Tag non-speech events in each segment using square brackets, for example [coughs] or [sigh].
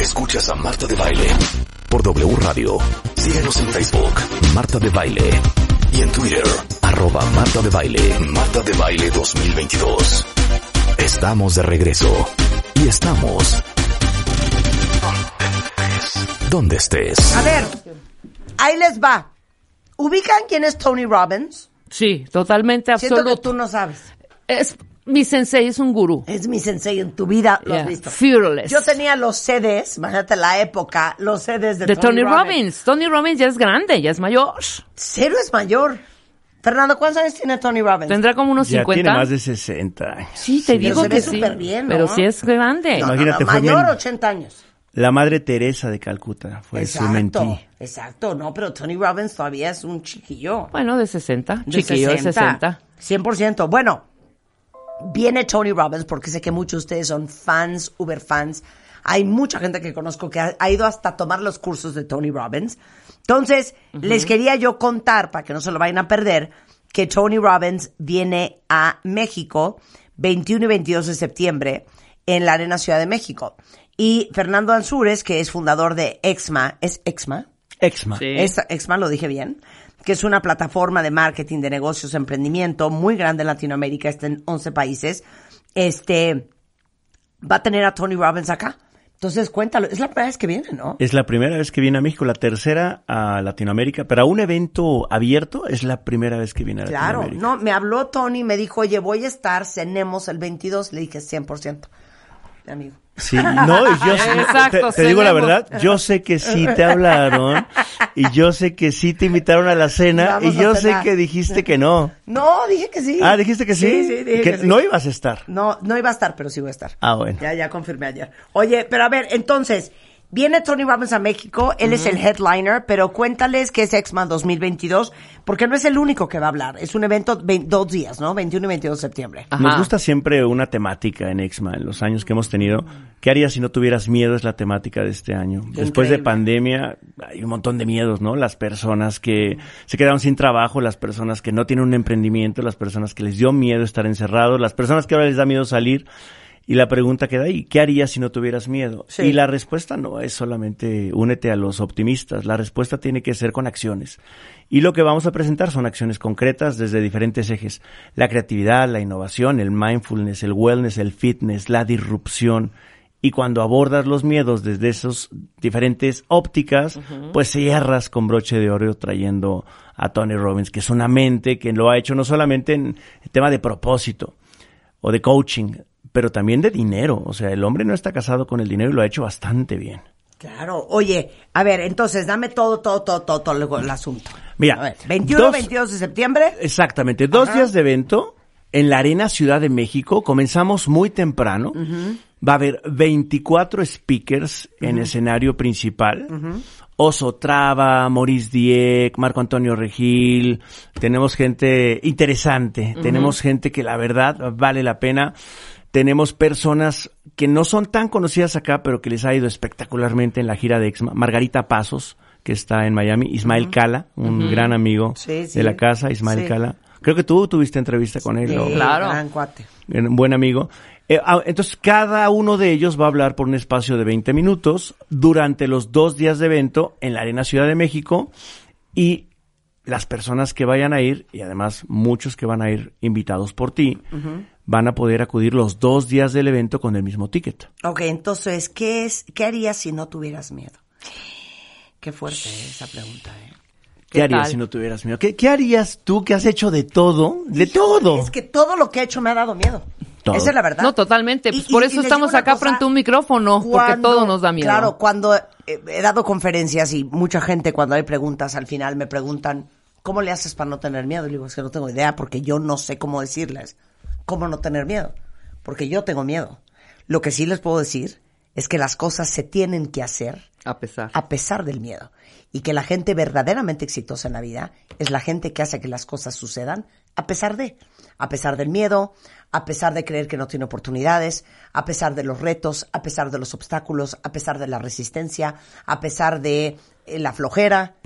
Escuchas a Marta de Baile por W Radio. Síguenos en Facebook, Marta de Baile. Y en Twitter, arroba Marta de Baile. Marta de Baile 2022. Estamos de regreso. Y estamos... Donde estés. A ver, ahí les va. ¿Ubican quién es Tony Robbins? Sí, totalmente Siento absoluto. que tú no sabes. Es mi sensei, es un gurú. Es mi sensei en tu vida, lo has Yeah. visto. Fearless. Yo tenía los CDs, imagínate la época, los CDs de, de Tony Robbins. Tony Robbins ya es grande, ya es mayor. Cero es mayor. Fernando, ¿cuántos años tiene Tony Robbins? Tendrá como unos Ya 50. tiene más de 60 años. Sí, te digo se que ve sí. súper bien, ¿no? Pero sí es grande. No, no, Imagínate, no, fue mayor, men- 80 años. La madre Teresa de Calcuta fue su exacto, mentí. exacto. No, pero Tony Robbins todavía es un chiquillo. Bueno, de 60. De Chiquillo de 60. 100%. Bueno, viene Tony Robbins porque sé que muchos de ustedes son fans, uber fans. Hay mucha gente que conozco que ha, ha ido hasta tomar los cursos de Tony Robbins. Entonces, les quería yo contar, para que no se lo vayan a perder, que Tony Robbins viene a México 21 y 22 de septiembre en la Arena Ciudad de México. Y Fernando Ansures, que es fundador de Exma, ¿es Exma? Exma. Sí. Esta- Exma, lo dije bien, que es una plataforma de marketing de negocios, emprendimiento muy grande en Latinoamérica, está en 11 países. Este va a tener a Tony Robbins acá. Entonces, cuéntalo, es la primera vez que viene, ¿no? Es la primera vez que viene a México, la tercera a Latinoamérica, pero a un evento abierto es la primera vez que viene a Claro, Latinoamérica. no, me habló Tony, me dijo, oye, voy a estar, cenemos el 22, le dije 100%. Amigo. Sí, no, y yo [laughs] Exacto, te, te digo la verdad, yo sé que sí te hablaron y yo sé que sí te invitaron a la cena Vamos y yo sé que dijiste que no. No, dije que sí. Ah, dijiste que sí. Sí, sí, dije que que sí. no ibas a estar. No, no iba a estar, pero sí voy a estar. Ah, bueno. Ya, ya confirmé ayer. Oye, pero a ver, entonces, viene Tony Robbins a México, él es el headliner, pero cuéntales que es X-Man 2022, porque no es el único que va a hablar. Es un evento dos días, ¿no? 21 y 22 de septiembre. Ajá. Nos gusta siempre una temática en Exma, en los años que hemos tenido. ¿Qué harías si no tuvieras miedo? Es la temática de este año. Después de pandemia hay un montón de miedos, ¿no? Las personas que se quedaron sin trabajo, las personas que no tienen un emprendimiento, las personas que les dio miedo estar encerrados, las personas que ahora les da miedo salir. Y la pregunta queda ahí, ¿qué harías si no tuvieras miedo? Sí. Y la respuesta no es solamente únete a los optimistas, la respuesta tiene que ser con acciones. Y lo que vamos a presentar son acciones concretas desde diferentes ejes. La creatividad, la innovación, el mindfulness, el wellness, el fitness, la disrupción. Y cuando abordas los miedos desde esos diferentes ópticas, pues cierras con broche de oro trayendo a Tony Robbins, que es una mente que lo ha hecho no solamente en el tema de propósito o de coaching, pero también de dinero. O sea, el hombre no está casado con el dinero y lo ha hecho bastante bien. Claro. Oye, a ver, entonces, dame todo, todo, todo, todo, todo el, asunto. Mira, A ver, 21, dos- 22 de septiembre. Exactamente, dos días de evento en la Arena Ciudad de México. Comenzamos muy temprano. Va a haber 24 speakers en escenario principal. Oso Traba, Maurice Dieck, Marco Antonio Regil. Tenemos gente interesante. Tenemos gente que la verdad vale la pena. Tenemos personas que no son tan conocidas acá, pero que les ha ido espectacularmente en la gira de Exma. Margarita Pasos, que está en Miami. Ismael Cala, un gran amigo Sí, sí. de la casa, Ismael Sí. Cala. Creo que tú tuviste entrevista con él, ¿no? Claro. Gran cuate. Un buen amigo. Eh, ah, entonces, cada uno de ellos va a hablar por un espacio de 20 minutos durante los dos días de evento en la Arena Ciudad de México y las personas que vayan a ir, y además muchos que van a ir invitados por ti, van a poder acudir los dos días del evento con el mismo ticket. Ok, entonces, ¿qué es, qué harías si no tuvieras miedo? Qué fuerte esa pregunta, ¿eh? ¿Qué, ¿Qué harías tal? si no tuvieras miedo? ¿Qué, qué harías tú que has hecho de todo? De todo. Es que todo lo que he hecho me ha dado miedo. Todo. Esa es la verdad. No, totalmente. Pues por eso estamos acá cosa, frente a un micrófono, porque todo nos da miedo. Claro, cuando he dado conferencias y mucha gente cuando hay preguntas al final me preguntan, ¿cómo le haces para no tener miedo? Y le digo, es que no tengo idea porque yo no sé cómo decirles cómo no tener miedo. Porque yo tengo miedo. Lo que sí les puedo decir es que las cosas se tienen que hacer A pesar. a pesar del miedo. Y que la gente verdaderamente exitosa en la vida es la gente que hace que las cosas sucedan a pesar de, a pesar del miedo, a pesar de creer que no tiene oportunidades, a pesar de los retos, a pesar de los obstáculos, a pesar de la resistencia, a pesar de eh, la flojera.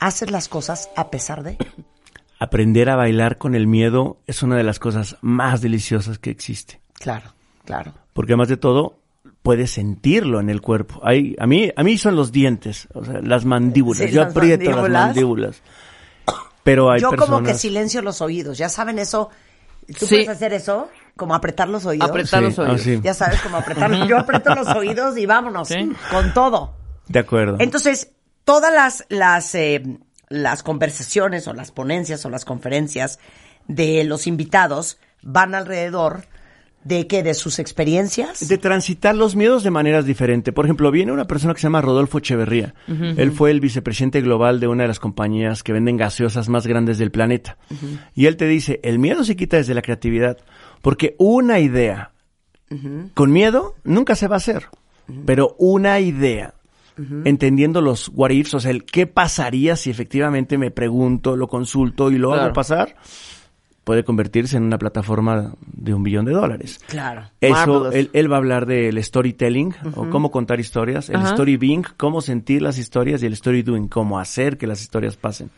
Haces las cosas a pesar de. [coughs] Aprender a bailar con el miedo es una de las cosas más deliciosas que existe. Claro, claro. Porque además de todo, puedes sentirlo en el cuerpo. Hay, a mí, a mí son los dientes, o sea, las mandíbulas. Sí, Yo las aprieto mandíbulas. las mandíbulas. Pero hay Yo personas... como que silencio los oídos. ¿Ya saben eso? ¿Tú Sí. puedes hacer eso? Como apretar los oídos. Apretar los Sí, ah, oídos. sí. Ya sabes cómo apretar. Yo aprieto los oídos y vámonos. Sí. Con todo. De acuerdo. Entonces, todas las, las, eh, las conversaciones o las ponencias o las conferencias de los invitados van alrededor de que de sus experiencias. de transitar los miedos de maneras diferentes. Por ejemplo, viene una persona que se llama Rodolfo Echeverría. Él fue el vicepresidente global de una de las compañías que venden gaseosas más grandes del planeta. Y él te dice, el miedo se quita desde la creatividad, porque una idea con miedo nunca se va a hacer, pero una idea entendiendo los what ifs, o sea, el qué pasaría si efectivamente me pregunto, lo consulto y lo hago pasar, puede convertirse en una plataforma de un billón de dólares. Claro. Eso, él, él va a hablar del storytelling, o cómo contar historias, el Ajá. story being, cómo sentir las historias, y el story doing, cómo hacer que las historias pasen.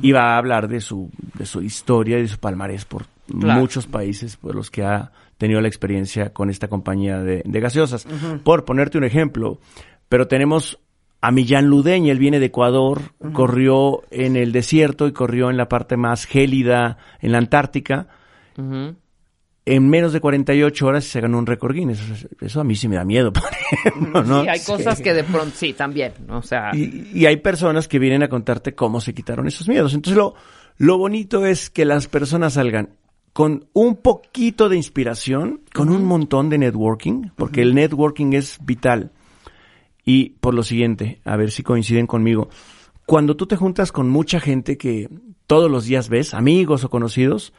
Y va a hablar de su, de su historia y de su palmarés por Claro. muchos países por los que ha tenido la experiencia con esta compañía de, de gaseosas. Por ponerte un ejemplo, pero tenemos a Millán Ludeña, él viene de Ecuador, corrió en el desierto y corrió en la parte más gélida, en la Antártica en menos de 48 horas se ganó un récord Guinness. Eso- Eso a mí sí me da miedo, [laughs] por ejemplo, ¿no? Sí, hay cosas que de pronto, sí, también, o sea, Y, y hay personas que vienen a contarte cómo se quitaron esos miedos. Entonces lo, lo bonito es que las personas salgan con un poquito de inspiración, con un montón de networking, porque el networking es vital. Y por lo siguiente, a ver si coinciden conmigo. Cuando tú te juntas con mucha gente que todos los días ves, amigos o conocidos,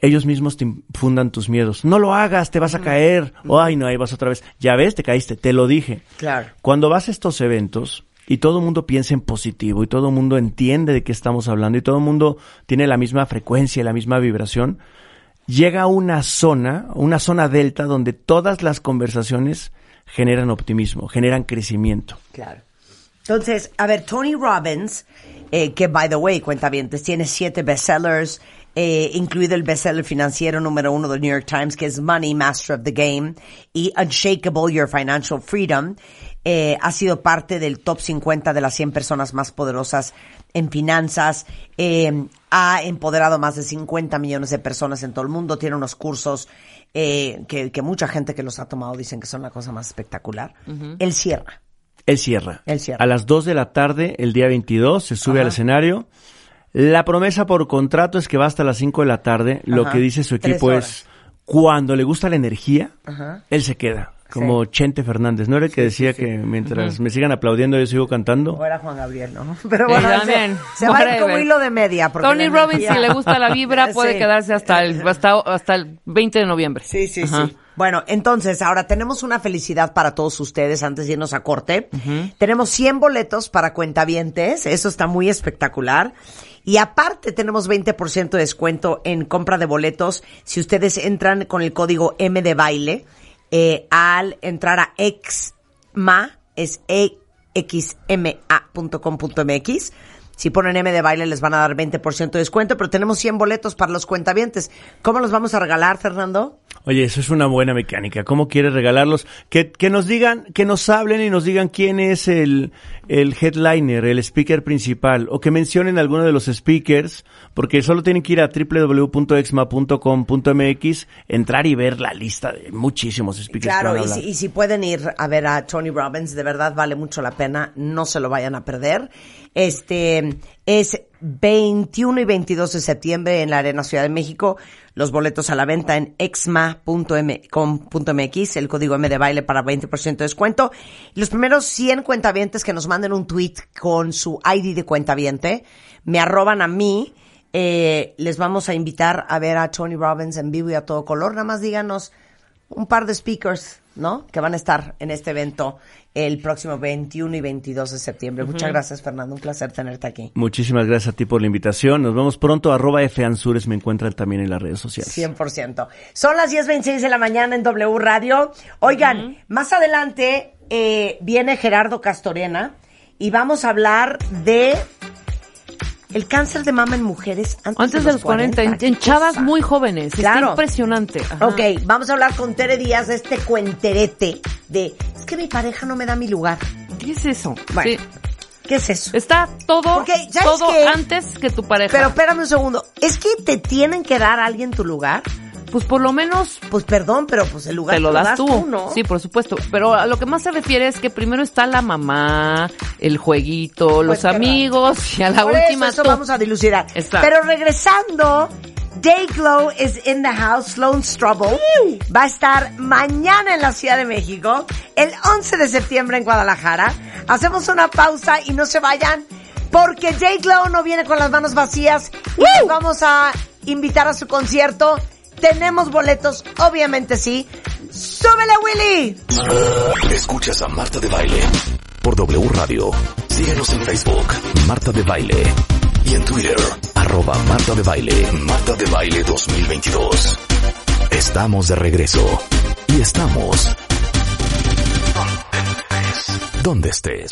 ellos mismos te infundan tus miedos. No lo hagas, te vas a caer. O, ay, no, ahí vas otra vez. Ya ves, te caíste, te lo dije. Claro. Cuando vas a estos eventos y todo el mundo piensa en positivo y todo el mundo entiende de qué estamos hablando y todo el mundo tiene la misma frecuencia y la misma vibración, llega una zona, una zona delta donde todas las conversaciones generan optimismo, generan crecimiento. Claro. Entonces, a ver, Tony Robbins, eh, que by the way, cuenta bien, tiene siete bestsellers, eh, incluido el bestseller financiero número uno del New York Times, que es Money, Master of the Game, y Unshakable, Your Financial Freedom. Eh, ha sido parte del top 50 de las 100 personas más poderosas en finanzas. Eh, ha empoderado más de 50 millones de personas en todo el mundo. Tiene unos cursos eh, que, que mucha gente que los ha tomado dicen que son la cosa más espectacular. Él cierra. Él cierra. Él cierra. A las 2 de la tarde, el día 22, se sube Ajá. al escenario. La promesa por contrato es que va hasta las 5 de la tarde. Lo que dice su equipo es, cuando le gusta la energía, Ajá. él se queda. Como Chente Fernández. ¿No era el que decía que mientras me sigan aplaudiendo yo sigo cantando? O era Juan Gabriel, ¿no? [laughs] Pero Sí, bueno, se, también. se va a ir como hilo de media. Tony Robbins, si le gusta la vibra, [laughs] puede Sí. quedarse hasta el, hasta, hasta el 20 de noviembre. Sí, sí, Ajá. sí. Bueno, entonces, ahora tenemos una felicidad para todos ustedes antes de irnos a corte. Tenemos 100 boletos para cuentavientes, eso está muy espectacular. Y aparte tenemos 20% de descuento en compra de boletos si ustedes entran con el código M de baile eh, al entrar a exma, es exma.com.mx. Si ponen M de baile les van a dar 20% de descuento, pero tenemos 100 boletos para los cuentavientes. ¿Cómo los vamos a regalar, Fernando? Oye, eso es una buena mecánica. ¿Cómo quieres regalarlos? Que, que nos digan, que nos hablen y nos digan quién es el, el headliner, el speaker principal, o que mencionen alguno de los speakers, porque solo tienen que ir a www.exma.com.mx, entrar y ver la lista de muchísimos speakers. Claro, y si, y si pueden ir a ver a Tony Robbins, de verdad vale mucho la pena, no se lo vayan a perder. Este es 21 y 22 de septiembre en la Arena Ciudad de México. Los boletos a la venta en exma.com.mx, el código M de baile para 20% de descuento. Y los primeros 100 cuentavientes que nos manden un tweet con su ID de cuentaviente, me arroban a mí, eh, les vamos a invitar a ver a Tony Robbins en vivo y a todo color. Nada más díganos un par de speakers ¿no? Que van a estar en este evento el próximo 21 y 22 de septiembre. Muchas gracias, Fernando. Un placer tenerte aquí. Muchísimas gracias a ti por la invitación. Nos vemos pronto. Arroba F Ansures me encuentran también en las redes sociales. 100%. Son las 10.26 de la mañana en W Radio. Oigan, más adelante eh, viene Gerardo Castorena y vamos a hablar de el cáncer de mama en mujeres antes, Antes de los 40, en, ¿Qué en chavas muy jóvenes. Claro. Está impresionante. Ajá. Ok, vamos a hablar con Tere Díaz de este cuenterete de es que mi pareja no me da mi lugar. ¿Qué es eso? Bueno, Sí. ¿Qué es eso? Está todo, ¿sabes todo qué? antes que tu pareja. Pero espérame un segundo. ¿Es que te tienen que dar a alguien tu lugar? Pues por lo menos Pues perdón, pero pues el lugar te lo das tú. ¿no? Sí, por supuesto. Pero a lo que más se refiere es que primero está la mamá, el jueguito, los qué raro. amigos y a la Por última eso, eso vamos a dilucidar. Exacto. Pero regresando, Dayglow is in the house, Sloan Strobel. Va a estar mañana en la Ciudad de México, el 11 de septiembre en Guadalajara. Hacemos una pausa y no se vayan, porque Dayglow no viene con las manos vacías. Y vamos a invitar a su concierto. Tenemos boletos, obviamente sí. ¡Súbele, Willy! Escuchas a Marta de Baile por W Radio. Síguenos en Facebook, Marta de Baile. Y en Twitter, arroba Marta de Baile, Marta de Baile 2022. Estamos de regreso. Y estamos... Donde estés.